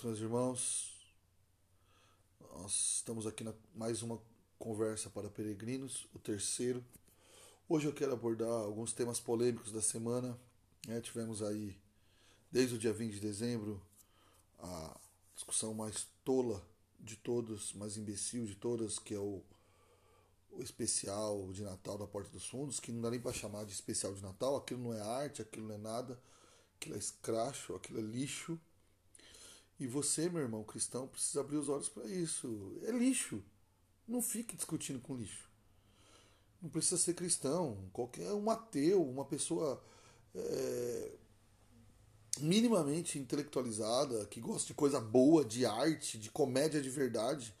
paz, meus irmãos. Nós estamos aqui na mais uma conversa para peregrinos, o terceiro. Hoje eu quero abordar alguns temas polêmicos da semana. É, tivemos aí, desde o dia 20 de dezembro, a discussão mais tola de todos, mais imbecil de todas, que é o, o especial de Natal da Porta dos Fundos, que não dá nem para chamar de especial de Natal, aquilo não é arte, aquilo não é nada, aquilo é escracho, aquilo é lixo e você, meu irmão cristão, precisa abrir os olhos para isso. É lixo. Não fique discutindo com lixo. Não precisa ser cristão. Qualquer um ateu, uma pessoa é, minimamente intelectualizada, que gosta de coisa boa, de arte, de comédia de verdade,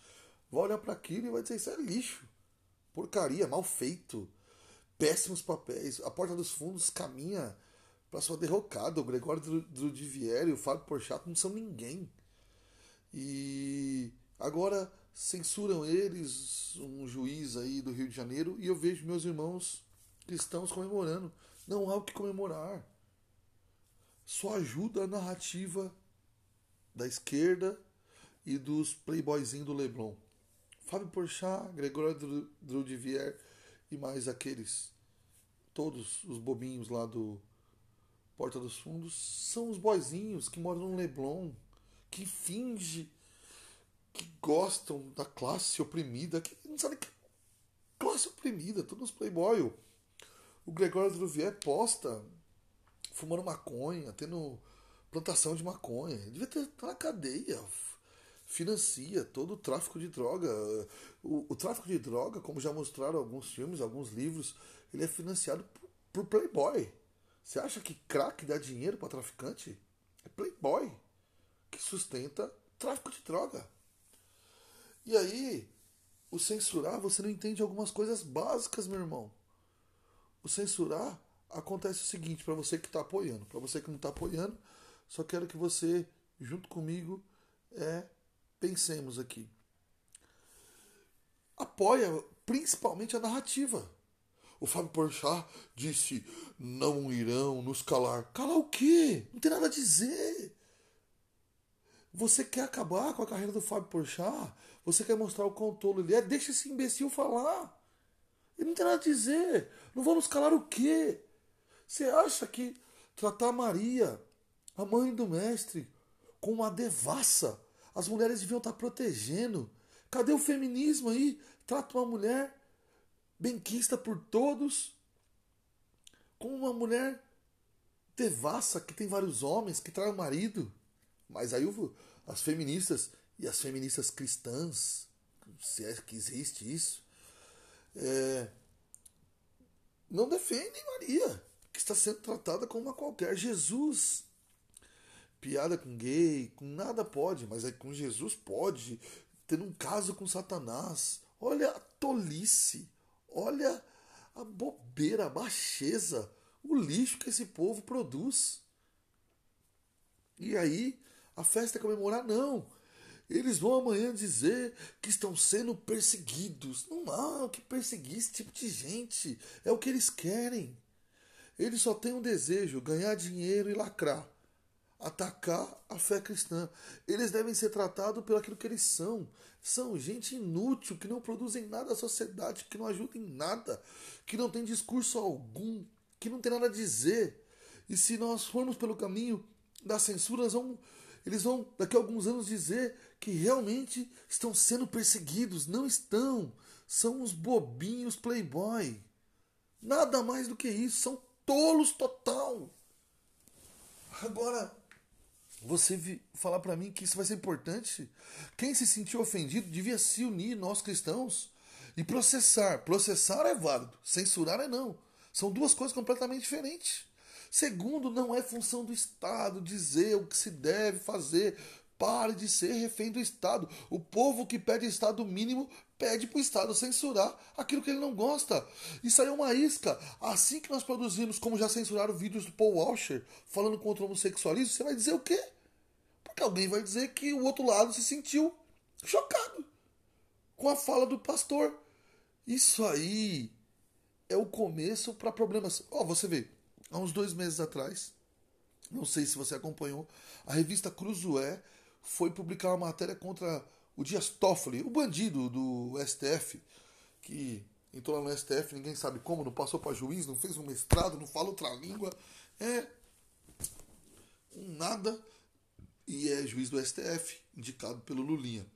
vai olhar para aquilo e vai dizer: Isso é lixo. Porcaria, mal feito. Péssimos papéis. A porta dos fundos caminha para sua derrocada. O Gregório Drudivieri e o Fábio Porchat não são ninguém. E agora censuram eles, um juiz aí do Rio de Janeiro, e eu vejo meus irmãos cristãos comemorando. Não há o que comemorar. Só ajuda a narrativa da esquerda e dos playboyzinhos do Leblon. Fábio Porchat, Gregório Drudivier e mais aqueles, todos os bobinhos lá do Porta dos Fundos, são os boizinhos que moram no Leblon, que finge que gostam da classe oprimida, que não sabe que classe oprimida, todos playboy. O Gregório Druvier posta fumando maconha, tendo plantação de maconha. Devia ter tá na cadeia. Financia todo o tráfico de droga. O, o, tráfico de droga, como já mostraram alguns filmes, alguns livros, ele é financiado por, por Playboy. Você acha que crack dá dinheiro para traficante? É playboy que sustenta tráfico de droga. E aí, o censurar, você não entende algumas coisas básicas, meu irmão. O censurar acontece o seguinte, para você que está apoiando, para você que não está apoiando, só quero que você, junto comigo, é, pensemos aqui. Apoia principalmente a narrativa. O Fábio Porchat disse: não irão nos calar. Calar o quê? Não tem nada a dizer. Você quer acabar com a carreira do Fábio Porchat? Você quer mostrar o ele é? Deixa esse imbecil falar. Ele não tem nada a dizer. Não vão nos calar o quê? Você acha que tratar Maria, a mãe do mestre, com uma devassa, as mulheres deviam estar protegendo? Cadê o feminismo aí? Trata uma mulher benquista por todos, com uma mulher devassa que tem vários homens, que trai o marido. Mas aí as feministas e as feministas cristãs, se é que existe isso, é, não defendem Maria, que está sendo tratada como uma qualquer. Jesus, piada com gay, com nada pode, mas é com Jesus pode, tendo um caso com Satanás. Olha a tolice. Olha a bobeira, a baixeza, o lixo que esse povo produz. E aí, a festa é comemorar? Não. Eles vão amanhã dizer que estão sendo perseguidos. Não há o que perseguir esse tipo de gente. É o que eles querem. Eles só têm um desejo: ganhar dinheiro e lacrar atacar a fé cristã. Eles devem ser tratados pelo aquilo que eles são. São gente inútil, que não produzem nada à sociedade, que não ajudam em nada, que não tem discurso algum, que não tem nada a dizer. E se nós formos pelo caminho da censura, eles vão, eles vão daqui a alguns anos dizer que realmente estão sendo perseguidos. Não estão. São os bobinhos playboy. Nada mais do que isso. São tolos total. Agora, você falar para mim que isso vai ser importante. Quem se sentiu ofendido devia se unir, nós cristãos, e processar. Processar é válido, censurar é não. São duas coisas completamente diferentes. Segundo, não é função do Estado dizer o que se deve fazer. Pare de ser refém do Estado. O povo que pede Estado mínimo pede para o Estado censurar aquilo que ele não gosta. Isso aí é uma isca. Assim que nós produzimos, como já censuraram vídeos do Paul Washer falando contra o homossexualismo, você vai dizer o quê? Porque alguém vai dizer que o outro lado se sentiu chocado com a fala do pastor. Isso aí é o começo para problemas. Ó, oh, você vê, há uns dois meses atrás, não sei se você acompanhou, a revista Cruzoé foi publicar uma matéria contra o Dias Toffoli, o bandido do STF, que entrou lá no STF, ninguém sabe como, não passou para juiz, não fez um mestrado, não fala outra língua, é um nada e é juiz do STF, indicado pelo Lulinha.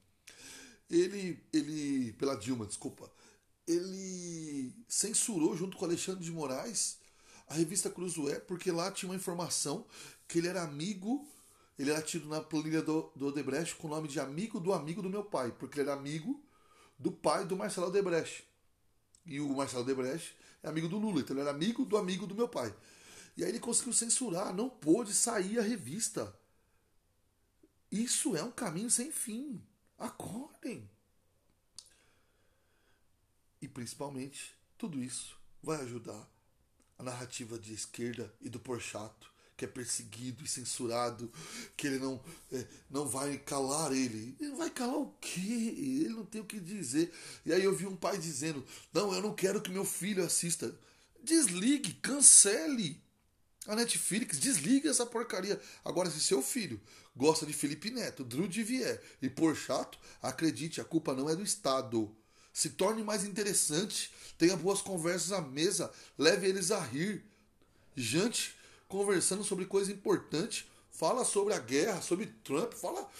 Ele, ele, pela Dilma, desculpa, ele censurou junto com Alexandre de Moraes a revista Cruzoé, porque lá tinha uma informação que ele era amigo, ele era tido na planilha do, do Odebrecht com o nome de amigo do amigo do meu pai, porque ele era amigo do pai do Marcelo Odebrecht. E o Marcelo Odebrecht é amigo do Lula, então ele era amigo do amigo do meu pai. E aí ele conseguiu censurar, não pôde sair a revista. Isso é um caminho sem fim. Acordem. E principalmente, tudo isso vai ajudar a narrativa de esquerda e do Porchato, que é perseguido e censurado, que ele não, é, não vai calar ele. Ele vai calar o quê? Ele não tem o que dizer. E aí eu vi um pai dizendo: Não, eu não quero que meu filho assista. Desligue, cancele a Netflix, desliga essa porcaria. Agora, se seu filho gosta de Felipe Neto, Drew Divier e Porchato, acredite, a culpa não é do Estado. Se torne mais interessante, tenha boas conversas à mesa, leve eles a rir. Jante conversando sobre coisa importante, fala sobre a guerra, sobre Trump, fala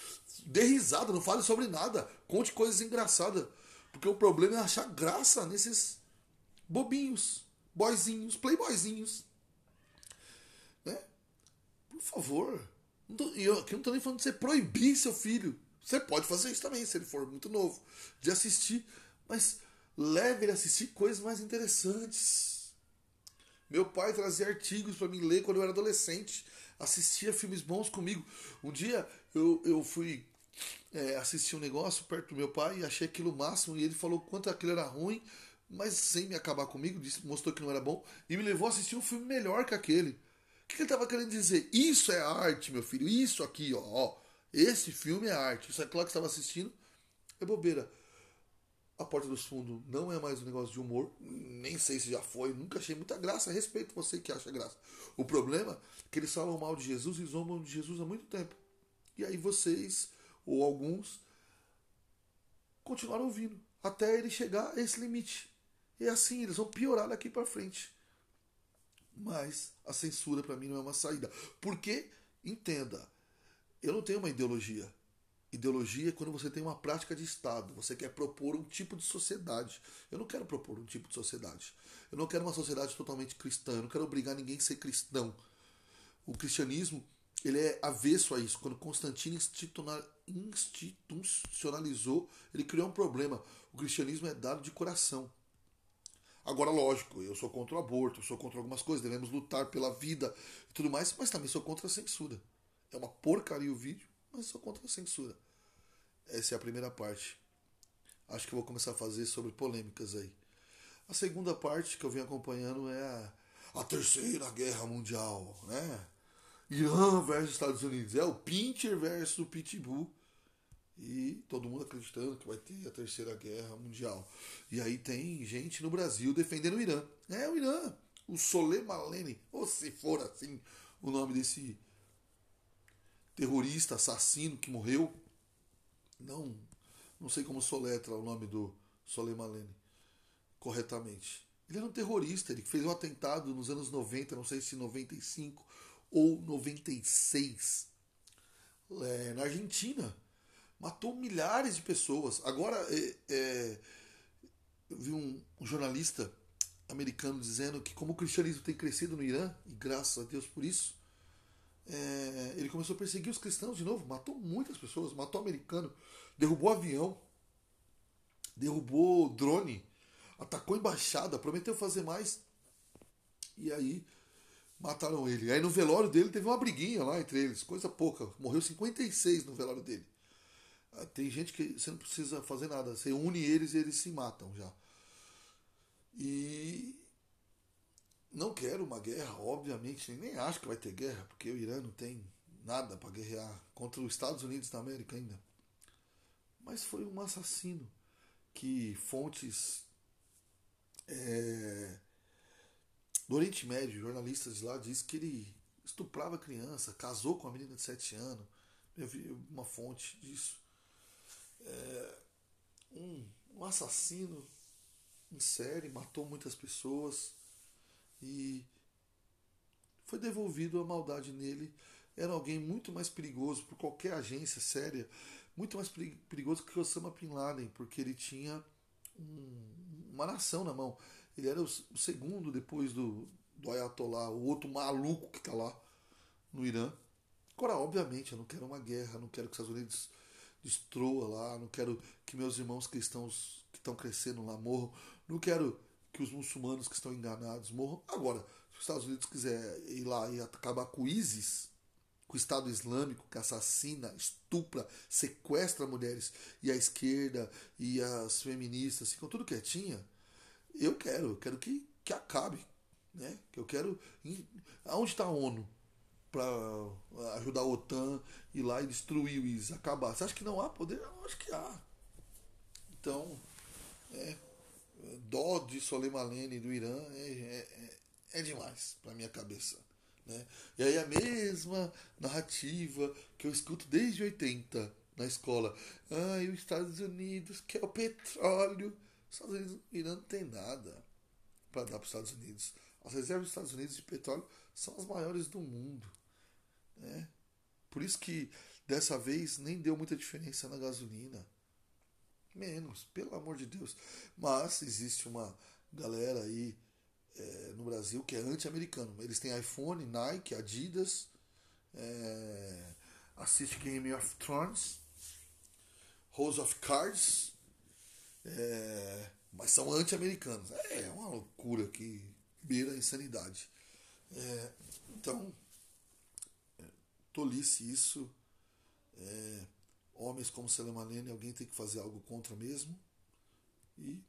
dê risada, não fale sobre nada, conte coisas engraçadas, porque o problema é achar graça nesses bobinhos, boyzinhos, playboyzinhos. Né? Por favor. E eu aqui não estou nem falando de você proibir seu filho. Você pode fazer isso também, se ele for muito novo, de assistir. Mas leve ele a assistir coisas mais interessantes. Meu pai trazia artigos para mim ler quando eu era adolescente. Assistia filmes bons comigo. Um dia eu, eu fui é, assistir um negócio perto do meu pai e achei aquilo máximo. E ele falou quanto aquilo era ruim, mas sem me acabar comigo, disse, mostrou que não era bom. E me levou a assistir um filme melhor que aquele. O que ele estava querendo dizer? Isso é arte, meu filho. Isso aqui, ó, ó. Esse filme é arte. Isso é claro que estava assistindo. É bobeira. A Porta dos Fundos não é mais um negócio de humor. Nem sei se já foi. Nunca achei muita graça. Respeito você que acha graça. O problema é que eles falam mal de Jesus e zombam de Jesus há muito tempo. E aí vocês, ou alguns, continuaram ouvindo. Até ele chegar a esse limite. E assim, eles vão piorar daqui para frente. Mas a censura para mim não é uma saída. Porque, entenda, eu não tenho uma ideologia. Ideologia é quando você tem uma prática de Estado, você quer propor um tipo de sociedade. Eu não quero propor um tipo de sociedade. Eu não quero uma sociedade totalmente cristã, eu não quero obrigar ninguém a ser cristão. O cristianismo ele é avesso a isso. Quando Constantino institucionalizou, ele criou um problema. O cristianismo é dado de coração. Agora, lógico, eu sou contra o aborto, eu sou contra algumas coisas, devemos lutar pela vida e tudo mais, mas também sou contra a censura. É uma porcaria o vídeo, mas sou contra a censura. Essa é a primeira parte. Acho que vou começar a fazer sobre polêmicas aí. A segunda parte que eu venho acompanhando é a, a Terceira Guerra Mundial, né? Irã versus Estados Unidos. É o Pincher versus o Pitbull e todo mundo acreditando que vai ter a terceira guerra mundial. E aí tem gente no Brasil defendendo o Irã. É o Irã, o Soleimani, ou se for assim o nome desse terrorista, assassino que morreu. Não, não sei como soletra o nome do Soleimani corretamente. Ele era um terrorista, ele fez um atentado nos anos 90, não sei se 95 ou 96, é, na Argentina matou milhares de pessoas. Agora, é, é, eu vi um, um, jornalista americano dizendo que, como o cristianismo tem crescido no Irã, e graças a Deus por isso, é, ele começou a perseguir os cristãos de novo. Matou muitas pessoas, matou americano, derrubou avião, derrubou drone, atacou embaixada, prometeu fazer mais. E aí mataram ele. Aí no velório dele teve uma briguinha lá entre eles, coisa pouca. Morreu 56 no velório dele. Tem gente que você não precisa fazer nada, você une eles e eles se matam já. E não quero uma guerra, obviamente, nem acho que vai ter guerra, porque o Irã não tem nada para guerrear contra os Estados Unidos da América ainda. Mas foi um assassino que fontes é, do Oriente Médio, jornalistas lá, diz que ele estuprava criança, casou com uma menina de 7 anos, eu vi uma fonte disso. É, um, um assassino em série, matou muitas pessoas e foi devolvido a maldade nele. Era alguém muito mais perigoso por qualquer agência séria, muito mais perigoso que Osama Bin Laden, porque ele tinha um, uma nação na mão. Ele era o, segundo depois do, do Ayatollah, o outro maluco que está lá no Irã. Agora, obviamente, eu não quero uma guerra, não quero que os Estados Unidos destrua lá, não quero que meus irmãos cristãos que estão crescendo lá morram, não quero que os muçulmanos que estão enganados morram. Agora, se os Estados Unidos quiser ir lá e acabar com o ISIS, com o Estado Islâmico que assassina, estupra, sequestra mulheres e a esquerda e as feministas ficam tudo quietinha, eu quero, eu quero que, que acabe, né? Eu quero, aonde está a ONU para ajudar a OTAN ir lá e destruir o ISIS, acabar? Você acha que não há poder? Eu acho que há. Então, é, dó de Soleimaneni do Irã é, é, é demais para minha cabeça. Né? E aí a mesma narrativa que eu escuto desde 80 na escola. Ah, e os Estados Unidos quer o petróleo. Os Estados Unidos, o Irã não tem nada para dar para os Estados Unidos. As reservas dos Estados Unidos de petróleo são as maiores do mundo. Né? Por isso que dessa vez nem deu muita diferença na gasolina. Menos, pelo amor de Deus. Mas existe uma galera aí é, no Brasil que é anti-americano. Eles têm iPhone, Nike, Adidas, é, assiste Game of Thrones, House of Cards, é, mas são anti-americanos. É uma loucura que beira a insanidade. É, então, é, tolice isso. É, homens como Selemanene, alguém tem que fazer algo contra mesmo. E,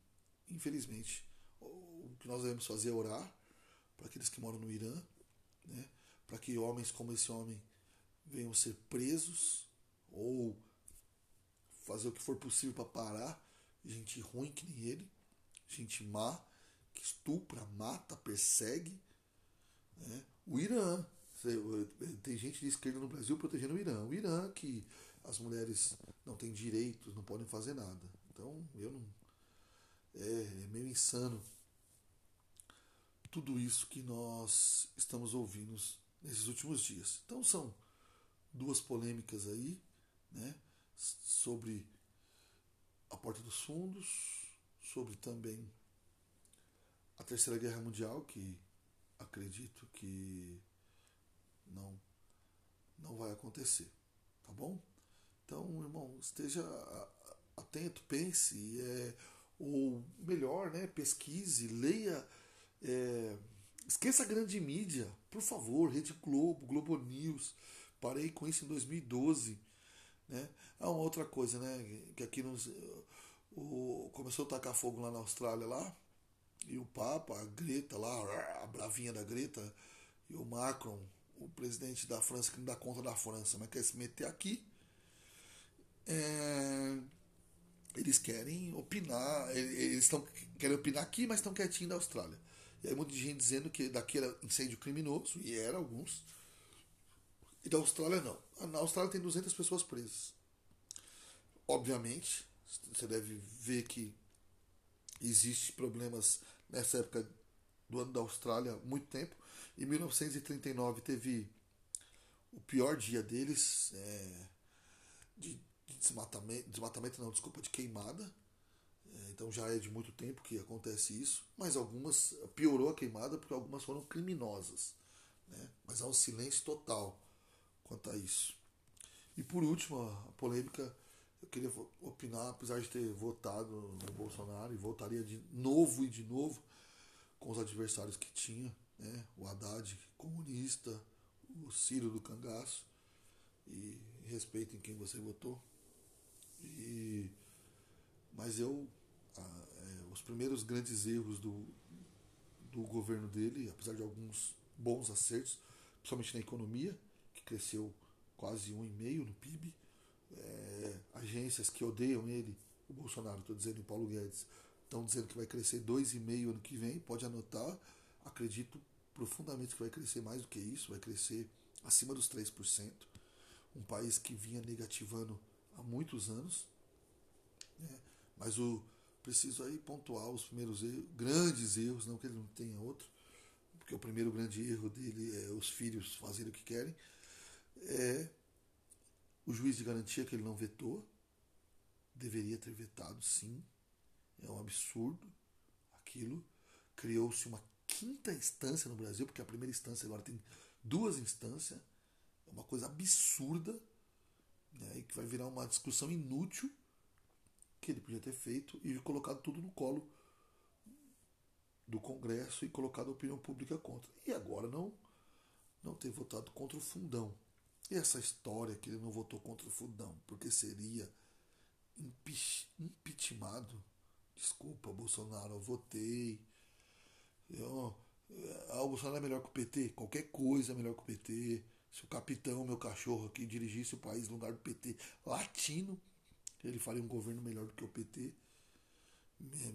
infelizmente, o que nós devemos fazer é orar para aqueles que moram no Irã, né? para que homens como esse homem venham ser presos ou fazer o que for possível para parar gente ruim que nem ele, gente má, que estupra, mata, persegue. Né? O Irã, tem gente de esquerda no Brasil protegendo o Irã. O Irã que as mulheres não têm direitos, não podem fazer nada. Então, eu não. É, é meio insano tudo isso que nós estamos ouvindo nesses últimos dias. Então, são duas polêmicas aí, né? Sobre a Porta dos Fundos, sobre também a Terceira Guerra Mundial, que acredito que não, não vai acontecer, tá bom? Então, irmão, esteja atento, pense, é, ou melhor, né, pesquise, leia, é, esqueça a grande mídia, por favor, Rede Globo, Globo News, parei com isso em 2012, né? Ah, uma outra coisa, né, que aqui nos, o, começou a tacar fogo lá na Austrália, lá, e o Papa, a Greta lá, a bravinha da Greta, e o Macron, o presidente da França, que não dá conta da França, mas quer se meter aqui, é, eles querem opinar, eles estão querem opinar aqui, mas estão quietinhos da Austrália. E aí muita gente dizendo que daqui era incêndio criminoso, e era alguns. E da Austrália não. Na Austrália tem 200 pessoas presas. Obviamente, você deve ver que existe problemas nessa época do ano da Austrália há muito tempo. Em 1939 teve o pior dia deles é, de desmatamento, desmatamento não, desculpa, de queimada. É, então já é de muito tempo que acontece isso, mas algumas piorou a queimada porque algumas foram criminosas. Né? Mas há um silêncio total quanto a isso. E por último, a polêmica, eu queria opinar, apesar de ter votado no Bolsonaro e votaria de novo e de novo com os adversários que tinha, né? o Haddad comunista, o Ciro do cangaço, e respeitem quem você votou. E, mas eu, é, os primeiros grandes erros do, do governo dele, apesar de alguns bons acertos, principalmente na economia, que cresceu quase um e meio no PIB, é, agências que odeiam ele, o Bolsonaro, estou dizendo, o Paulo Guedes, estão dizendo que vai crescer 2,5% ano que vem, pode anotar, acredito profundamente que vai crescer mais do que isso, vai crescer acima dos 3%. um país que vinha negativando há muitos anos. Né? Mas o preciso aí pontuar os primeiros erros, grandes erros, não que ele não tenha outro, porque o primeiro grande erro dele é os filhos fazerem o que querem, é o juiz de garantia que ele não vetou, deveria ter vetado sim, é um absurdo aquilo. Criou-se uma quinta instância no Brasil, porque a primeira instância agora tem duas instâncias, é uma coisa absurda, né, e que vai virar uma discussão inútil que ele podia ter feito e colocado tudo no colo do Congresso e colocado a opinião pública contra. E agora não não ter votado contra o fundão. E essa história que ele não votou contra o fundão, porque seria impeachmentado. Desculpa, Bolsonaro, eu votei. Eu, ah, o Bolsonaro é melhor que o PT. Qualquer coisa é melhor que o PT. Se o capitão, meu cachorro aqui, dirigisse o país no lugar do PT latino, ele faria um governo melhor do que o PT.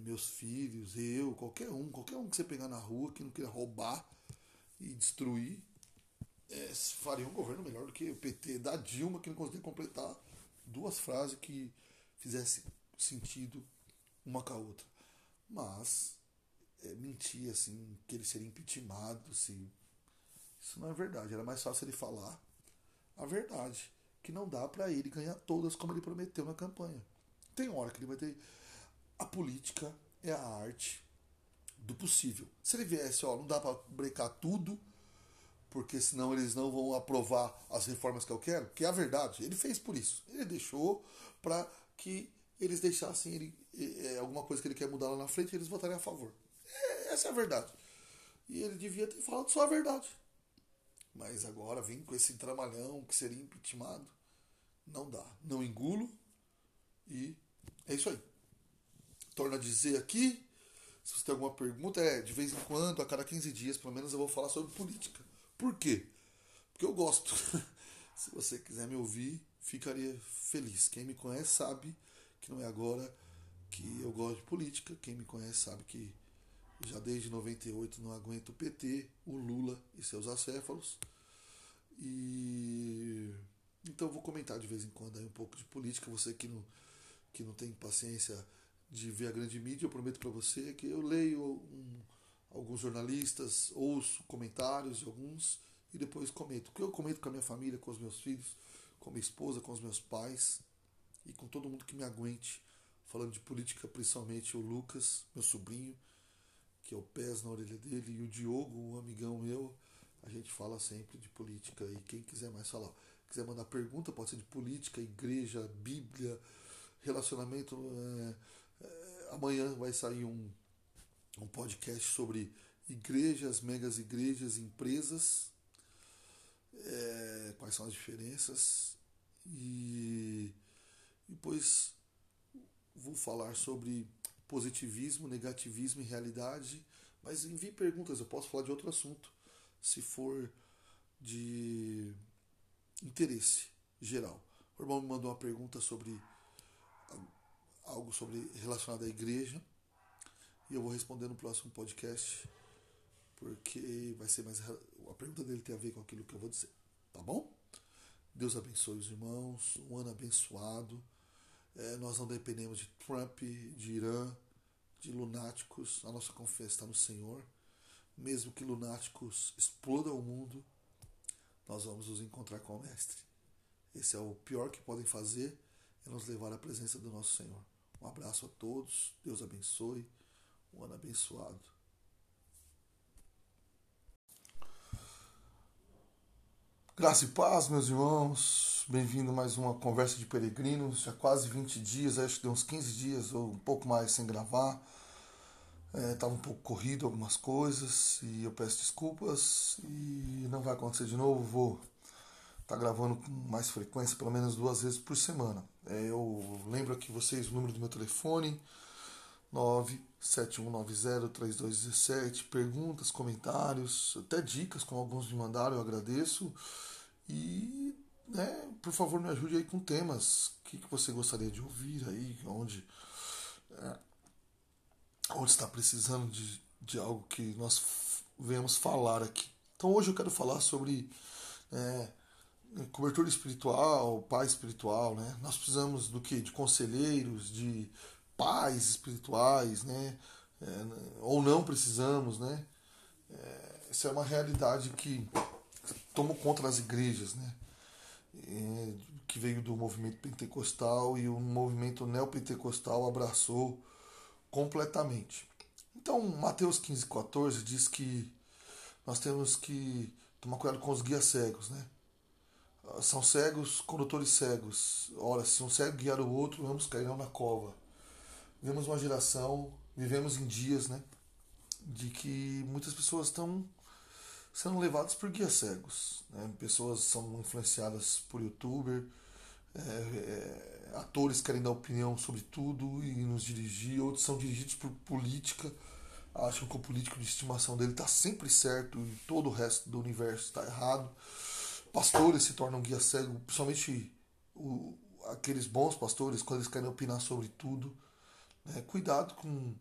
Meus filhos, eu, qualquer um, qualquer um que você pegar na rua que não queira roubar e destruir, é, faria um governo melhor do que o PT da Dilma, que não conseguia completar duas frases que fizesse sentido uma com a outra. Mas é, mentir assim, que ele seria impeachmentado, se isso não é verdade. Era mais fácil ele falar a verdade, que não dá para ele ganhar todas como ele prometeu na campanha. Tem hora que ele vai ter a política é a arte do possível. Se ele viesse, ó, não dá para brecar tudo, porque senão eles não vão aprovar as reformas que eu quero, que é a verdade. Ele fez por isso. Ele deixou para que eles deixassem ele, é, alguma coisa que ele quer mudar lá na frente e eles votariam a favor. É, essa é a verdade. E ele devia ter falado só a verdade. Mas agora vem com esse tramalhão que seria impeachmentado. Não dá. Não engulo. E é isso aí. Torno a dizer aqui. Se você tem alguma pergunta, é de vez em quando, a cada 15 dias, pelo menos, eu vou falar sobre política. Por quê? Porque eu gosto. Se você quiser me ouvir, ficaria feliz. Quem me conhece sabe que não é agora que eu gosto de política. Quem me conhece sabe que já desde 98 não aguento o PT, o Lula e seus acéfalos. E então vou comentar de vez em quando aí um pouco de política. Você que não, que não tem paciência de ver a grande mídia, eu prometo para você que eu leio um, alguns jornalistas, ouço comentários de alguns e depois comento. O que eu comento com a minha família, com os meus filhos, com minha esposa, com os meus pais e com todo mundo que me aguente. Falando de política, principalmente o Lucas, meu sobrinho, que é o pés na orelha dele, e o Diogo, um amigão meu. A gente fala sempre de política e quem quiser mais falar, quiser mandar pergunta, pode ser de política, igreja, Bíblia, relacionamento. É, é, amanhã vai sair um, um podcast sobre igrejas, megas igrejas, empresas, é, quais são as diferenças. E depois vou falar sobre positivismo, negativismo e realidade. Mas envie perguntas, eu posso falar de outro assunto, se for de interesse geral. O irmão me mandou uma pergunta sobre algo sobre relacionado à igreja e eu vou responder no próximo podcast porque vai ser mais a pergunta dele tem a ver com aquilo que eu vou dizer, tá bom? Deus abençoe os irmãos, um ano abençoado. É, nós não dependemos de Trump, de Irã, de lunáticos. A nossa confiança está no Senhor. Mesmo que lunáticos explodam o mundo, nós vamos nos encontrar com o Mestre. Esse é o pior que podem fazer, é nos levar à presença do nosso Senhor. Um abraço a todos, Deus abençoe, um ano abençoado. Graça e paz, meus irmãos. Bem-vindo a mais uma conversa de peregrinos. Já quase 20 dias, acho que deu uns 15 dias ou um pouco mais sem gravar. Estava é, um pouco corrido algumas coisas e eu peço desculpas e não vai acontecer de novo. Vou estar tá gravando com mais frequência, pelo menos duas vezes por semana. É, eu lembro aqui vocês o número do meu telefone: 971903217. Perguntas, comentários, até dicas, como alguns me mandaram, eu agradeço. E, né, por favor, me ajude aí com temas. O que, que você gostaria de ouvir aí? Onde, é, onde está precisando de, de algo que nós venhamos falar aqui. Então, hoje eu quero falar sobre é, cobertura espiritual, pai espiritual, né? Nós precisamos do que? De conselheiros, de pais espirituais, né? É, ou não precisamos, né? É, é uma realidade que tomou conta das igrejas, né? É, que veio do movimento pentecostal e o movimento neopentecostal abraçou completamente. Então, Mateus 15, 14 diz que nós temos que tomar cuidado com os guias cegos, né? São cegos, condutores cegos. Ora, se um cego guiar o outro, ambos cairão na cova. Vivemos uma geração, vivemos em dias, né? De que muitas pessoas estão sendo levadas por guias cegos. Né? Pessoas são influenciadas por youtuber, é, é, atores querem dar opinião sobre tudo e nos dirigir, outros são dirigidos por política, acham que o político de estimação dele está sempre certo e todo o resto do universo está errado. Pastores se tornam guia cego, principalmente o, aqueles bons pastores, quando eles querem opinar sobre tudo. Né? Cuidado com,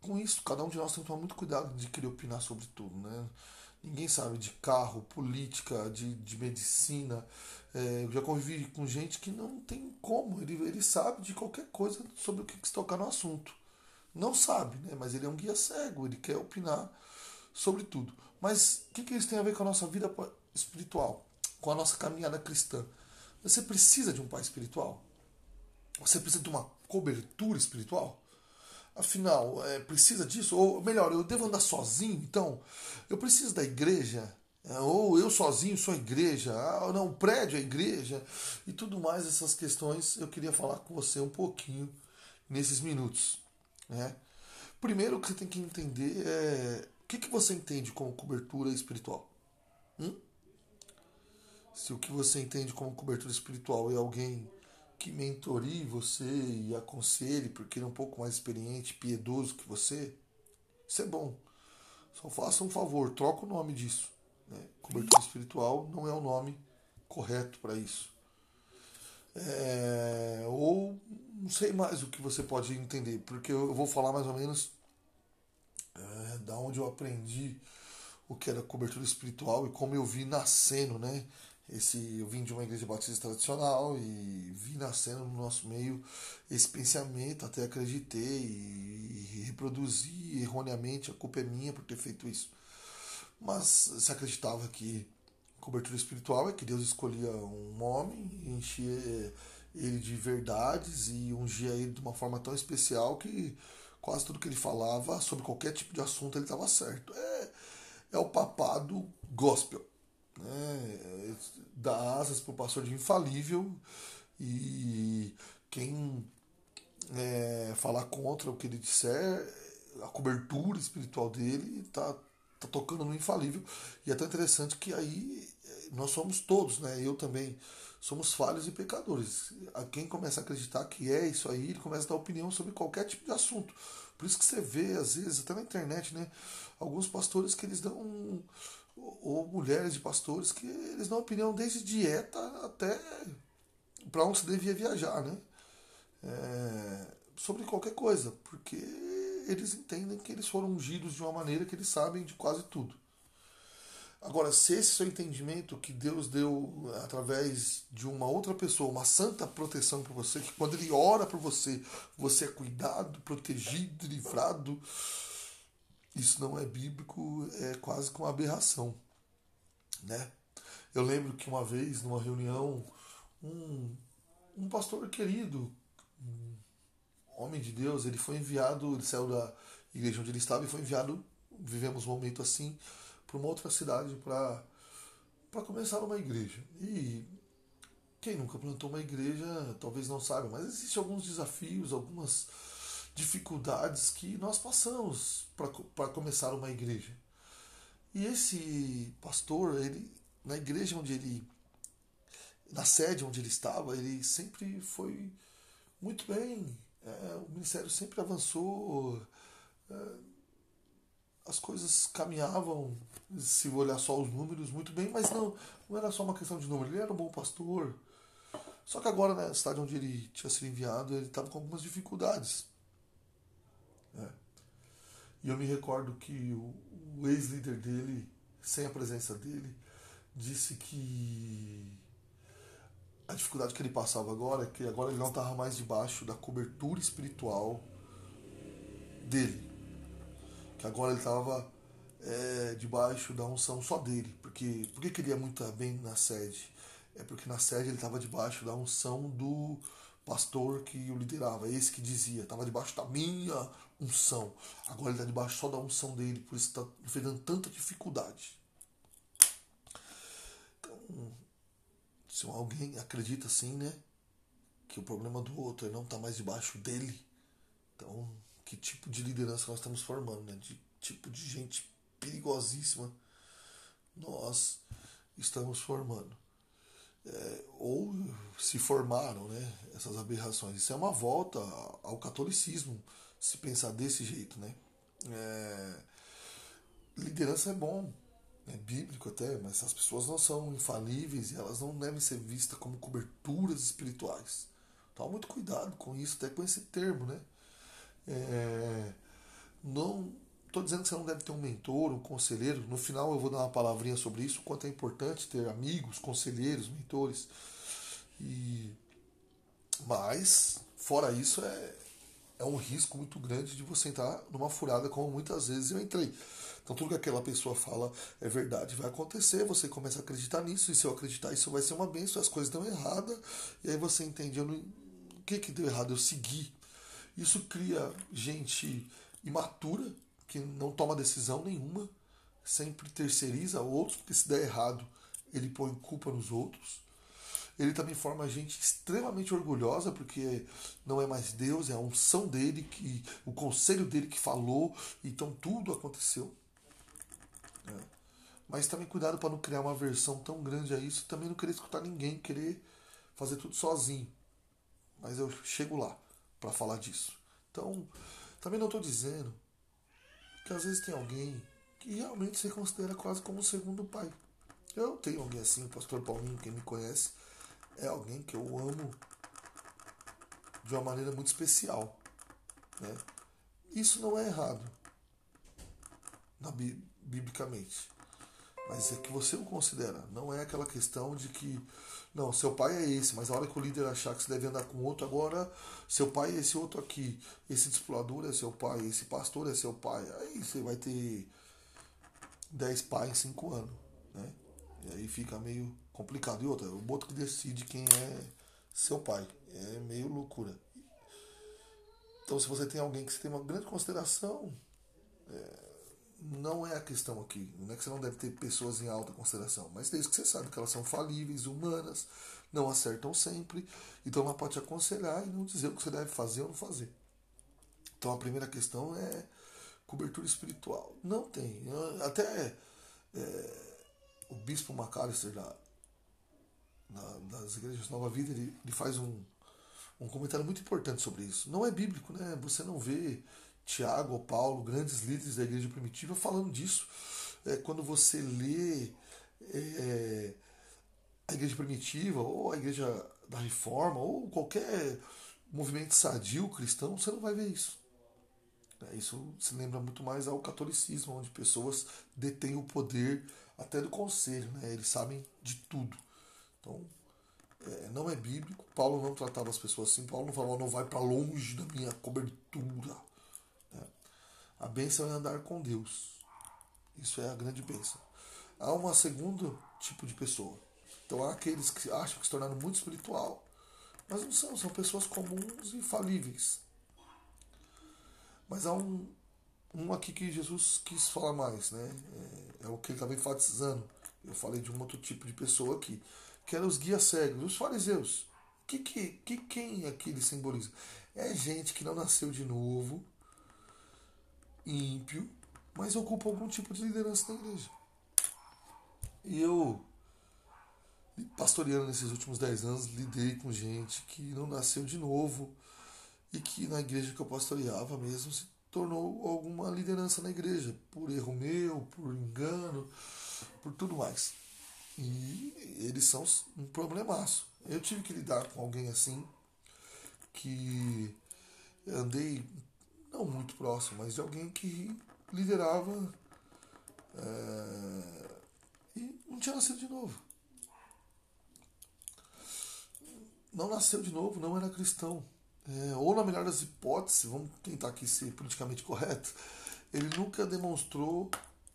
com isso, cada um de nós tem que tomar muito cuidado de querer opinar sobre tudo. Né? Ninguém sabe de carro, política, de, de medicina. É, eu já convivi com gente que não tem como. Ele, ele sabe de qualquer coisa sobre o que, se tocar no assunto. Não sabe, né? mas ele é um guia cego, ele quer opinar sobre tudo. Mas o que, que isso tem a ver com a nossa vida espiritual? Com a nossa caminhada cristã? Você precisa de um pai espiritual? Você precisa de uma cobertura espiritual? Afinal, é, precisa disso? Ou melhor, eu devo andar sozinho? Então, eu preciso da igreja? É, ou eu sozinho sou a igreja? Ah, não, o prédio é a igreja? E tudo mais, essas questões eu queria falar com você um pouquinho nesses minutos. Né? Primeiro, o que você tem que entender é o que, que você entende como cobertura espiritual. Hum? Se o que você entende como cobertura espiritual é alguém que mentorie você e aconselhe, porque ele é um pouco mais experiente, piedoso que você, isso é bom. Só faça um favor, troca o nome disso. Né? Cobertura espiritual não é o nome correto para isso. É, ou não sei mais o que você pode entender, porque eu vou falar mais ou menos é, da onde eu aprendi o que era cobertura espiritual e como eu vi nascendo, né? Esse eu vim de uma igreja batista tradicional e vi nascendo no nosso meio esse pensamento, até acreditei e reproduzi erroneamente, a culpa é minha por ter feito isso. Mas se acreditava que cobertura espiritual é que Deus escolhia um homem, enchia ele de verdades e ungia ele de uma forma tão especial que quase tudo que ele falava sobre qualquer tipo de assunto ele estava certo. É, é o papado gospel né, dá asas para o pastor de infalível e quem é, falar contra o que ele disser, a cobertura espiritual dele está tá tocando no infalível. E é tão interessante que aí nós somos todos, né? Eu também somos falhos e pecadores. A quem começa a acreditar que é isso aí, ele começa a dar opinião sobre qualquer tipo de assunto. Por isso que você vê, às vezes, até na internet, né? Alguns pastores que eles dão ou mulheres de pastores que eles dão opinião desde dieta até para onde se devia viajar, né? É, sobre qualquer coisa, porque eles entendem que eles foram ungidos de uma maneira que eles sabem de quase tudo. Agora, se esse seu entendimento que Deus deu através de uma outra pessoa, uma santa proteção para você, que quando Ele ora por você, você é cuidado, protegido, livrado, isso não é bíblico, é quase com uma aberração. Né? Eu lembro que uma vez, numa reunião, um, um pastor querido, um homem de Deus, ele foi enviado, ele saiu da igreja onde ele estava e foi enviado, vivemos um momento assim, para uma outra cidade para começar uma igreja. E quem nunca plantou uma igreja talvez não saiba, mas existem alguns desafios, algumas dificuldades que nós passamos para começar uma igreja. E esse pastor, ele na igreja onde ele na sede onde ele estava, ele sempre foi muito bem. É, o ministério sempre avançou, é, as coisas caminhavam, se olhar só os números, muito bem, mas não, não era só uma questão de número. Ele era um bom pastor. Só que agora, na cidade onde ele tinha sido enviado, ele estava com algumas dificuldades. É. E eu me recordo que o, o ex-líder dele, sem a presença dele, disse que a dificuldade que ele passava agora é que agora ele não estava mais debaixo da cobertura espiritual dele. Que agora ele estava é, debaixo da unção só dele. Porque, por que ele ia muito bem na sede? É porque na sede ele estava debaixo da unção do pastor que o liderava, esse que dizia, estava debaixo da minha unção. Agora ele está debaixo só da unção dele, por isso está enfrentando tanta dificuldade. Então, se alguém acredita assim, né? Que o problema do outro é não estar tá mais debaixo dele. Então, que tipo de liderança nós estamos formando, né? De tipo de gente perigosíssima nós estamos formando. É, ou se formaram, né? Essas aberrações. Isso é uma volta ao catolicismo, se pensar desse jeito, né? É, liderança é bom, é bíblico até, mas as pessoas não são infalíveis e elas não devem ser vistas como coberturas espirituais. Toma muito cuidado com isso, até com esse termo, né? É, não estou dizendo que você não deve ter um mentor, um conselheiro. No final eu vou dar uma palavrinha sobre isso, quanto é importante ter amigos, conselheiros, mentores. E mas fora isso é é um risco muito grande de você entrar numa furada como muitas vezes eu entrei. Então tudo que aquela pessoa fala é verdade, vai acontecer, você começa a acreditar nisso, e se eu acreditar isso vai ser uma benção, as coisas dão errada, e aí você entende, eu não, o que que deu errado? Eu segui. Isso cria gente imatura, que não toma decisão nenhuma, sempre terceiriza outros, porque se der errado, ele põe culpa nos outros. Ele também forma gente extremamente orgulhosa, porque não é mais Deus, é a unção dele, que o conselho dele que falou, então tudo aconteceu. É. Mas também cuidado para não criar uma versão tão grande a isso, também não querer escutar ninguém, querer fazer tudo sozinho. Mas eu chego lá para falar disso. Então, também não estou dizendo que às vezes tem alguém que realmente se considera quase como um segundo pai. Eu tenho alguém assim, o pastor Paulinho, quem me conhece, é alguém que eu amo de uma maneira muito especial. Né? Isso não é errado na biblicamente. Mas é que você o considera. Não é aquela questão de que, não, seu pai é esse, mas a hora que o líder achar que você deve andar com outro, agora seu pai é esse outro aqui. Esse discipulador é seu pai, esse pastor é seu pai. Aí você vai ter 10 pais em 5 anos. Né? E aí fica meio complicado. E outra, o outro que decide quem é seu pai. É meio loucura. Então, se você tem alguém que você tem uma grande consideração, é, não é a questão aqui. Não é que você não deve ter pessoas em alta consideração, mas desde que você sabe que elas são falíveis, humanas, não acertam sempre, então ela pode te aconselhar e não dizer o que você deve fazer ou não fazer. Então a primeira questão é cobertura espiritual. Não tem. Até é, o bispo McAllister da, da, das igrejas Nova Vida ele, ele faz um, um comentário muito importante sobre isso. Não é bíblico, né? Você não vê Tiago ou Paulo, grandes líderes da igreja primitiva, falando disso. É, quando você lê é, a igreja primitiva, ou a igreja da reforma, ou qualquer movimento sadio cristão, você não vai ver isso. É, isso se lembra muito mais ao catolicismo, onde pessoas detêm o poder até do conselho, né? eles sabem de tudo. Então, é, não é bíblico. Paulo não tratava as pessoas assim. Paulo não falava, não vai para longe da minha cobertura. A bênção é andar com Deus. Isso é a grande bênção. Há um segundo tipo de pessoa. Então há aqueles que acham que se tornaram muito espiritual, mas não são, são pessoas comuns e falíveis. Mas há um, um aqui que Jesus quis falar mais, né? É, é o que ele estava enfatizando. Eu falei de um outro tipo de pessoa aqui, que eram os guias cegos, os fariseus. Que, que, que quem aqui ele simboliza? É gente que não nasceu de novo, ímpio, mas ocupa algum tipo de liderança na igreja. E eu, pastoreando nesses últimos dez anos, lidei com gente que não nasceu de novo e que na igreja que eu pastoreava mesmo se tornou alguma liderança na igreja, por erro meu, por engano, por tudo mais. E eles são um problemaço. Eu tive que lidar com alguém assim, que andei não muito próximo, mas de alguém que liderava é, e não tinha nascido de novo. Não nasceu de novo, não era cristão. É, ou na melhor das hipóteses, vamos tentar aqui ser politicamente correto, ele nunca demonstrou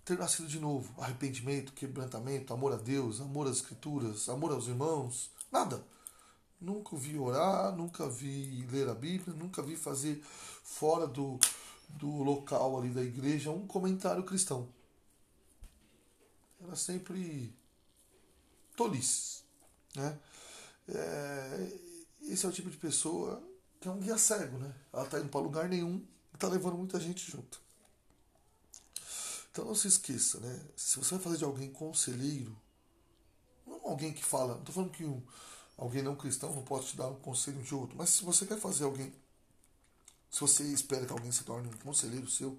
ter nascido de novo. Arrependimento, quebrantamento, amor a Deus, amor às escrituras, amor aos irmãos, nada. Nunca vi orar, nunca vi ler a Bíblia, nunca vi fazer fora do, do local ali da igreja um comentário cristão. Era sempre tolice. Né? É, esse é o tipo de pessoa que é um guia cego, né? Ela está indo para lugar nenhum e está levando muita gente junto. Então não se esqueça, né? Se você vai fazer de alguém conselheiro, não alguém que fala, não estou falando que um, alguém não cristão não pode te dar um conselho de outro, mas se você quer fazer alguém, se você espera que alguém se torne um conselheiro seu,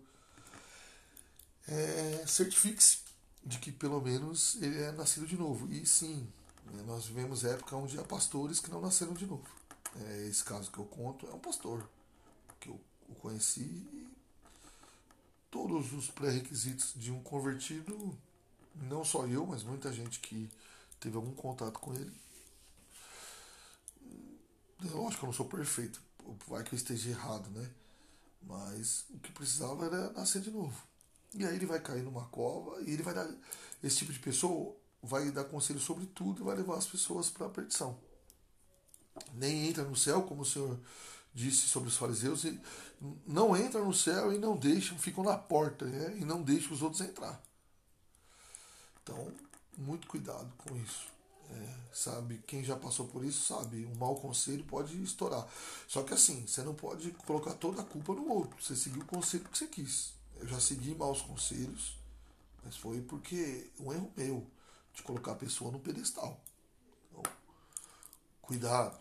é, certifique-se de que pelo menos ele é nascido de novo. E sim, né, nós vivemos época onde há pastores que não nasceram de novo. É, esse caso que eu conto é um pastor que eu, eu conheci e todos os pré-requisitos de um convertido, não só eu, mas muita gente que teve algum contato com ele. É lógico que eu não sou perfeito, vai que eu esteja errado, né? Mas o que precisava era nascer de novo. E aí ele vai cair numa cova e ele vai dar. Esse tipo de pessoa vai dar conselho sobre tudo e vai levar as pessoas para a perdição. Nem entra no céu, como o Senhor disse sobre os fariseus, e não entram no céu e não deixam, ficam na porta né? e não deixam os outros entrar. Então, muito cuidado com isso. É, sabe, quem já passou por isso sabe, um mau conselho pode estourar. Só que assim, você não pode colocar toda a culpa no outro. Você seguiu o conselho que você quis. Eu já segui maus conselhos, mas foi porque um erro meu de colocar a pessoa no pedestal. Então, cuidado.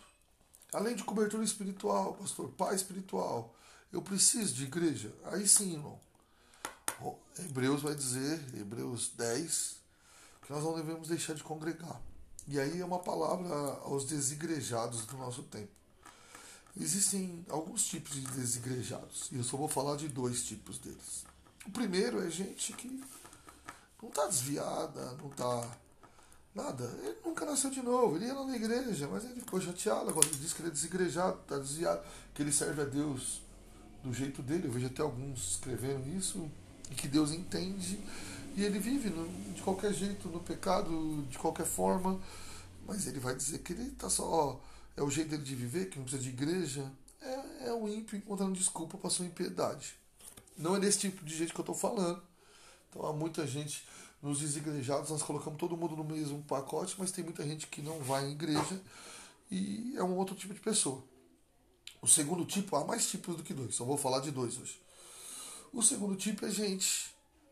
Além de cobertura espiritual, pastor, pai espiritual, eu preciso de igreja. Aí sim, irmão. Hebreus vai dizer, Hebreus 10, que nós não devemos deixar de congregar. E aí é uma palavra aos desigrejados do nosso tempo. Existem alguns tipos de desigrejados, e eu só vou falar de dois tipos deles. O primeiro é gente que não está desviada, não está nada. Ele nunca nasceu de novo, ele ia lá na igreja, mas ele ficou chateado agora. Ele disse que ele é desigrejado, está desviado, que ele serve a Deus do jeito dele. Eu vejo até alguns escrevendo isso, e que Deus entende, e ele vive no, de qualquer jeito, no pecado, de qualquer forma, mas ele vai dizer que ele está só. É o jeito dele de viver, que não precisa de igreja. É, é um ímpio encontrando desculpa para sua impiedade. Não é desse tipo de gente que eu estou falando. Então há muita gente nos desigrejados, nós colocamos todo mundo no mesmo pacote, mas tem muita gente que não vai em igreja e é um outro tipo de pessoa. O segundo tipo, há mais tipos do que dois, só vou falar de dois hoje. O segundo tipo é gente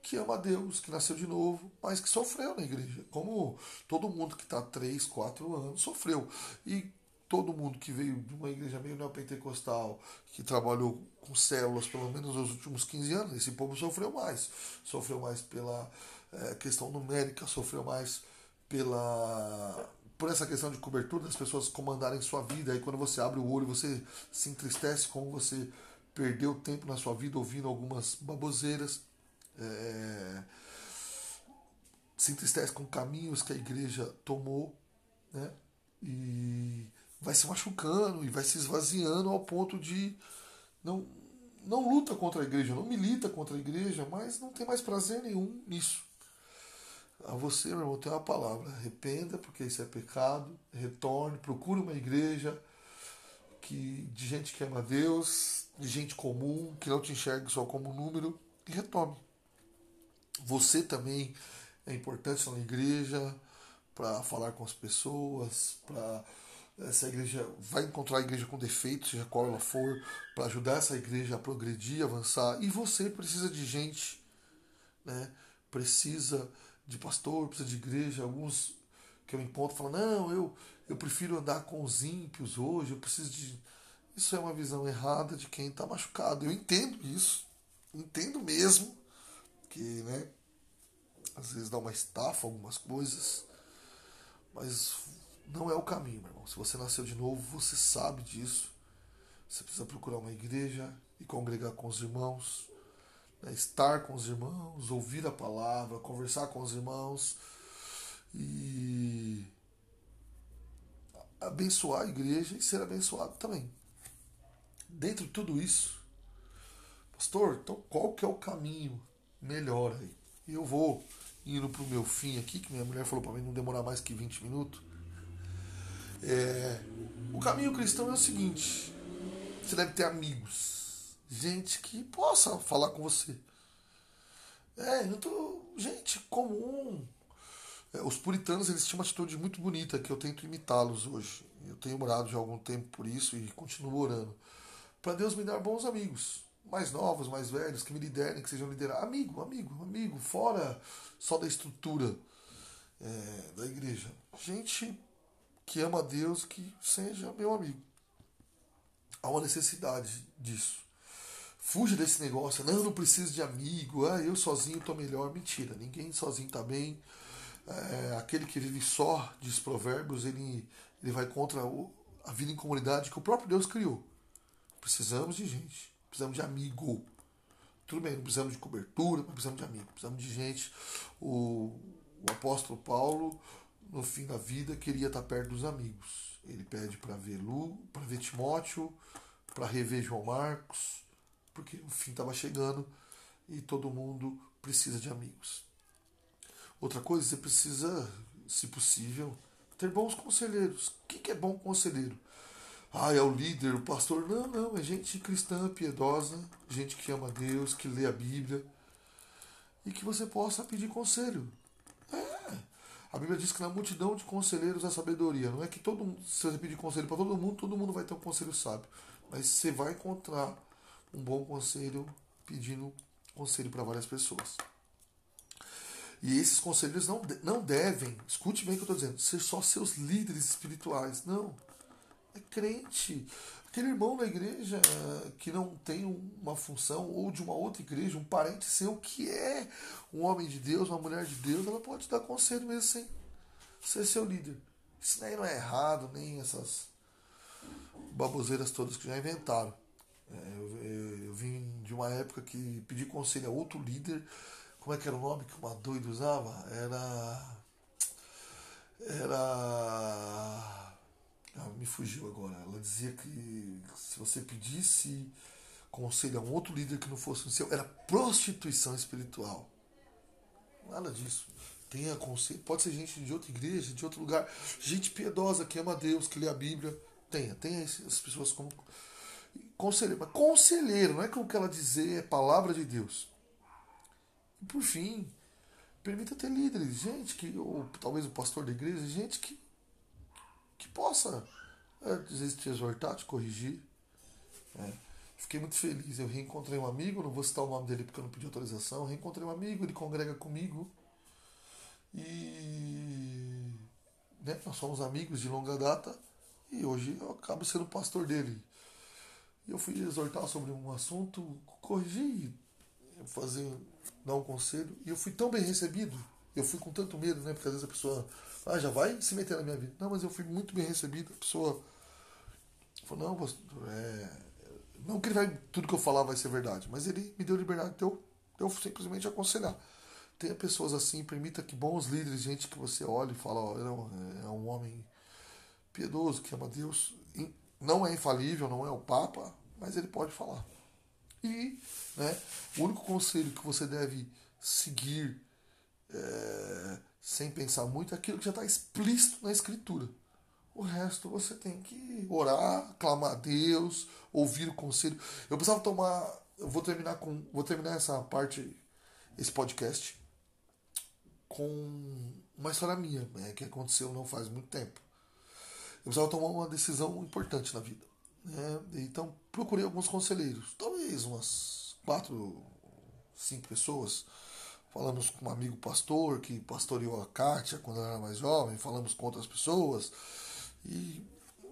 que ama a Deus, que nasceu de novo, mas que sofreu na igreja. Como todo mundo que está 3, 4 anos sofreu. E todo mundo que veio de uma igreja meio neopentecostal, que trabalhou com células pelo menos nos últimos 15 anos, esse povo sofreu mais. Sofreu mais pela é, questão numérica, sofreu mais pela por essa questão de cobertura das pessoas comandarem sua vida. Aí quando você abre o olho, você se entristece como você perdeu tempo na sua vida ouvindo algumas baboseiras. É, se entristece com caminhos que a igreja tomou, né? E vai se machucando e vai se esvaziando ao ponto de não não luta contra a igreja, não milita contra a igreja, mas não tem mais prazer nenhum nisso. A você, meu irmão, tem uma palavra: arrependa, porque isso é pecado, retorne, procure uma igreja que de gente que ama Deus, de gente comum, que não te enxergue só como número, e retorne. Você também é importante na igreja para falar com as pessoas, para essa igreja vai encontrar a igreja com defeitos, seja qual ela for, para ajudar essa igreja a progredir, avançar. E você precisa de gente, né? Precisa de pastor, precisa de igreja. Alguns que eu encontro falam: não, eu, eu prefiro andar com os ímpios hoje, eu preciso de. Isso é uma visão errada de quem está machucado. Eu entendo isso, entendo mesmo que, né? Às vezes dá uma estafa algumas coisas, mas não é o caminho, meu irmão. Se você nasceu de novo, você sabe disso. Você precisa procurar uma igreja e congregar com os irmãos né, estar com os irmãos, ouvir a palavra, conversar com os irmãos, e abençoar a igreja e ser abençoado também. Dentro de tudo isso, pastor, então qual que é o caminho melhor aí? Eu vou indo para o meu fim aqui, que minha mulher falou para mim não demorar mais que 20 minutos. É, o caminho cristão é o seguinte: você deve ter amigos, gente que possa falar com você. É, eu tô, gente comum. É, os puritanos eles tinham uma atitude muito bonita que eu tento imitá-los hoje. Eu tenho orado já há algum tempo por isso e continuo orando. Para Deus me dar bons amigos, mais novos, mais velhos, que me liderem, que sejam liderados. Amigo, amigo, amigo, fora só da estrutura é, da igreja. Gente que ama Deus, que seja meu amigo. Há uma necessidade disso. Fuja desse negócio, não, eu não preciso de amigo, ah, eu sozinho estou melhor. Mentira, ninguém sozinho está bem. É, aquele que vive só, diz provérbios, ele, ele vai contra o, a vida em comunidade que o próprio Deus criou. Precisamos de gente, precisamos de amigo. Tudo bem, não precisamos de cobertura, mas precisamos de amigo, precisamos de gente. O, o apóstolo Paulo no fim da vida, queria estar perto dos amigos. Ele pede para ver Lu, para ver Timóteo, para rever João Marcos, porque o fim estava chegando e todo mundo precisa de amigos. Outra coisa, você precisa, se possível, ter bons conselheiros. O que é bom conselheiro? Ah, é o líder, o pastor. Não, não, é gente cristã, piedosa, gente que ama Deus, que lê a Bíblia e que você possa pedir conselho. A Bíblia diz que na multidão de conselheiros há sabedoria. Não é que todo mundo, se você pedir conselho para todo mundo, todo mundo vai ter um conselho sábio. Mas você vai encontrar um bom conselho pedindo conselho para várias pessoas. E esses conselheiros não, não devem, escute bem o que eu estou dizendo, ser só seus líderes espirituais. Não. É crente. Aquele irmão na igreja que não tem uma função, ou de uma outra igreja, um parente seu que é um homem de Deus, uma mulher de Deus, ela pode dar conselho mesmo sem ser seu líder. Isso nem não é errado, nem essas baboseiras todas que já inventaram. É, eu, eu, eu, vim de uma época que pedi conselho a outro líder. Como é que era o nome que uma doida usava? Era. Era ah, me fugiu agora. Ela dizia que se você pedisse conselho a um outro líder que não fosse o seu, era prostituição espiritual. Nada disso. Tenha conselho. Pode ser gente de outra igreja, de outro lugar. Gente piedosa, que ama Deus, que lê a Bíblia. Tenha. Tenha essas pessoas como conselheiro. Mas conselheiro, não é que o que ela dizer é palavra de Deus. E por fim, permita ter líderes. Gente que, ou talvez o pastor da igreja, gente que que possa é, te exortar, te corrigir. É. Fiquei muito feliz. Eu reencontrei um amigo, não vou citar o nome dele porque eu não pedi autorização. Reencontrei um amigo, ele congrega comigo. E né, nós somos amigos de longa data. E hoje eu acabo sendo pastor dele. E eu fui exortar sobre um assunto, corrigir, fazer, dar um conselho. E eu fui tão bem recebido. Eu fui com tanto medo, né? Porque às vezes a pessoa ah, já vai se meter na minha vida. Não, mas eu fui muito bem recebido. A pessoa falou, não, é, não que ele vai, tudo que eu falar vai ser verdade, mas ele me deu liberdade de eu, de eu simplesmente aconselhar. Tenha pessoas assim, permita que bons líderes, gente que você olhe e fala, ó, é, um, é um homem piedoso, que ama Deus. Não é infalível, não é o Papa, mas ele pode falar. E né, o único conselho que você deve seguir é, sem pensar muito, é aquilo que já está explícito na Escritura. O resto você tem que orar, clamar a Deus, ouvir o conselho. Eu precisava tomar. Eu vou terminar com. Vou terminar essa parte, esse podcast, com uma história minha, né, que aconteceu não faz muito tempo. Eu precisava tomar uma decisão importante na vida. Né? Então procurei alguns conselheiros, talvez umas quatro, cinco pessoas falamos com um amigo pastor que pastoreou a Kátia quando ela era mais jovem, falamos com outras pessoas e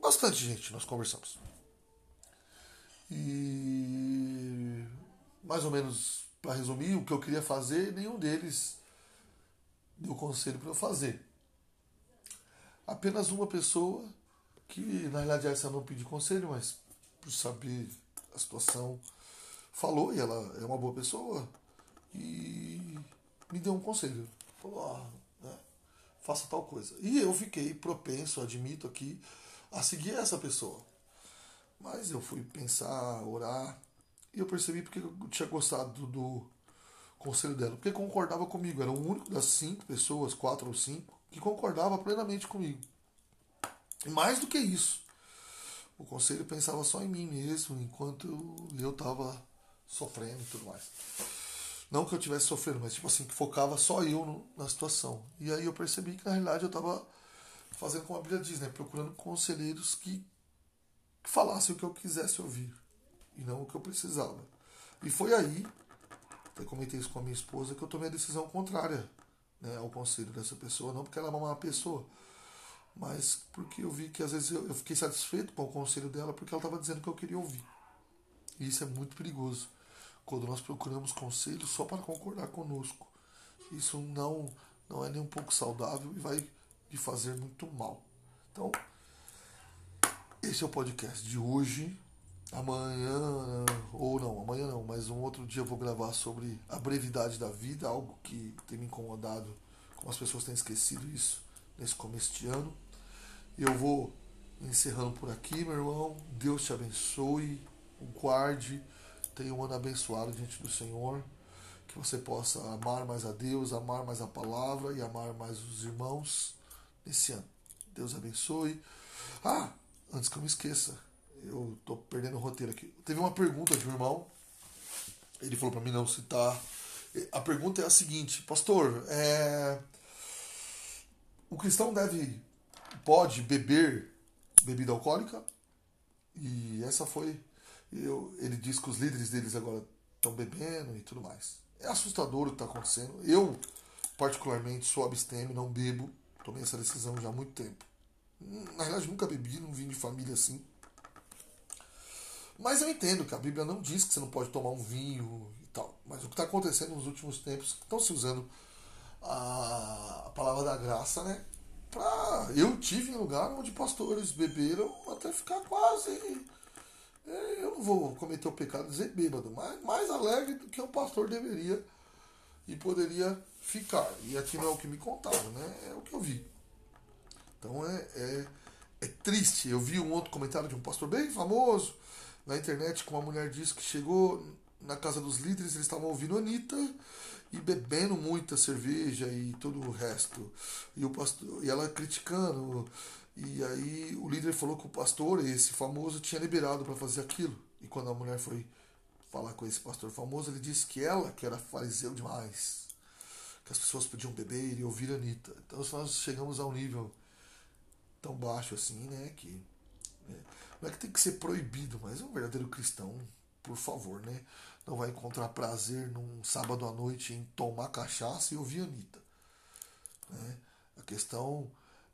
bastante gente nós conversamos. E mais ou menos para resumir, o que eu queria fazer, nenhum deles deu conselho para eu fazer. Apenas uma pessoa que na realidade essa não pediu conselho, mas por saber a situação falou e ela é uma boa pessoa e me deu um conselho. Falou, né? faça tal coisa. E eu fiquei propenso, admito aqui, a seguir essa pessoa. Mas eu fui pensar, orar, e eu percebi porque eu tinha gostado do, do conselho dela. Porque concordava comigo. Era o único das cinco pessoas, quatro ou cinco, que concordava plenamente comigo. E mais do que isso, o conselho pensava só em mim mesmo, enquanto eu estava sofrendo e tudo mais. Não que eu estivesse sofrendo, mas tipo assim, que focava só eu no, na situação. E aí eu percebi que na realidade eu estava fazendo como a Bíblia diz, né? Procurando conselheiros que, que falassem o que eu quisesse ouvir e não o que eu precisava. E foi aí, até comentei isso com a minha esposa, que eu tomei a decisão contrária né, ao conselho dessa pessoa, não porque ela é uma má pessoa, mas porque eu vi que às vezes eu, eu fiquei satisfeito com o conselho dela porque ela estava dizendo o que eu queria ouvir. E isso é muito perigoso quando nós procuramos conselho só para concordar conosco. Isso não, não é nem um pouco saudável e vai lhe fazer muito mal. Então, esse é o podcast de hoje. Amanhã, ou não, amanhã não, mas um outro dia eu vou gravar sobre a brevidade da vida, algo que tem me incomodado, como as pessoas têm esquecido isso nesse começo de ano. Eu vou encerrando por aqui, meu irmão. Deus te abençoe, guarde tenha um ano abençoado diante do Senhor, que você possa amar mais a Deus, amar mais a palavra e amar mais os irmãos nesse ano. Deus abençoe. Ah, antes que eu me esqueça, eu tô perdendo o roteiro aqui. Teve uma pergunta de um irmão, ele falou para mim não citar. A pergunta é a seguinte, pastor, é... o cristão deve, pode beber bebida alcoólica? E essa foi eu, ele diz que os líderes deles agora estão bebendo e tudo mais. É assustador o que está acontecendo. Eu, particularmente, sou abstêmio, não bebo. Tomei essa decisão já há muito tempo. Na realidade, nunca bebi, não vim de família assim. Mas eu entendo que a Bíblia não diz que você não pode tomar um vinho e tal. Mas o que está acontecendo nos últimos tempos, estão se usando a, palavra da graça, né? Pra... Eu tive em lugar onde pastores beberam até ficar quase eu não vou cometer o pecado de dizer bêbado, mas mais alegre do que um pastor deveria e poderia ficar. E aqui não é o que me contaram, né? É o que eu vi. Então é, é, é triste. Eu vi um outro comentário de um pastor bem famoso na internet que uma mulher disse que chegou na casa dos líderes, eles estavam ouvindo Anitta e bebendo muita cerveja e todo o resto. E, o pastor, e ela criticando e aí o líder falou que o pastor, esse famoso, tinha liberado para fazer aquilo. E quando a mulher foi falar com esse pastor famoso, ele disse que ela, que era fariseu demais, que as pessoas podiam beber e ouvir a Anitta. Então nós chegamos a um nível tão baixo assim, né, que né, não é que tem que ser proibido, mas um verdadeiro cristão, por favor, né, não vai encontrar prazer num sábado à noite em tomar cachaça e ouvir a Anitta. Né? A questão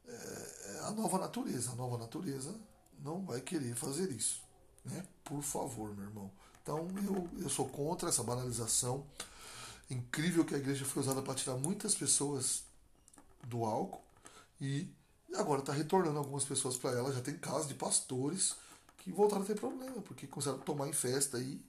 é, nova natureza. A nova natureza não vai querer fazer isso. Né? Por favor, meu irmão. Então eu, eu sou contra essa banalização. Incrível que a igreja foi usada para tirar muitas pessoas do álcool e agora está retornando algumas pessoas para ela. Já tem casos de pastores que voltaram a ter problema, porque começaram a tomar em festa aí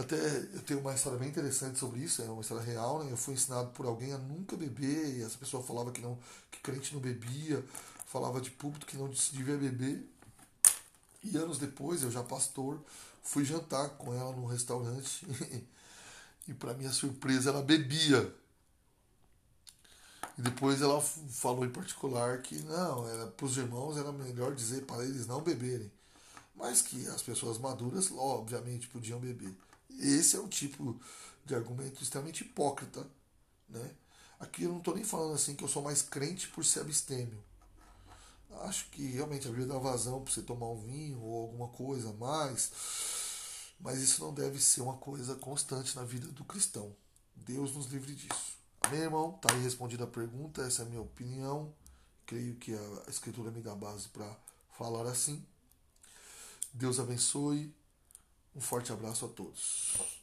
até eu tenho uma história bem interessante sobre isso, é uma história real, né? Eu fui ensinado por alguém a nunca beber, e essa pessoa falava que não, que crente não bebia, falava de púlpito que não se devia beber. E anos depois, eu já pastor, fui jantar com ela num restaurante e para minha surpresa ela bebia. E depois ela falou em particular que não, para os irmãos era melhor dizer para eles não beberem, mas que as pessoas maduras, obviamente, podiam beber. Esse é um tipo de argumento extremamente hipócrita. Né? Aqui eu não estou nem falando assim que eu sou mais crente por ser abstêmio. Acho que realmente a Bíblia dá vazão para você tomar um vinho ou alguma coisa a mais, mas isso não deve ser uma coisa constante na vida do cristão. Deus nos livre disso. Amém, irmão? Está aí respondida a pergunta, essa é a minha opinião. Creio que a Escritura me dá base para falar assim. Deus abençoe. Um forte abraço a todos.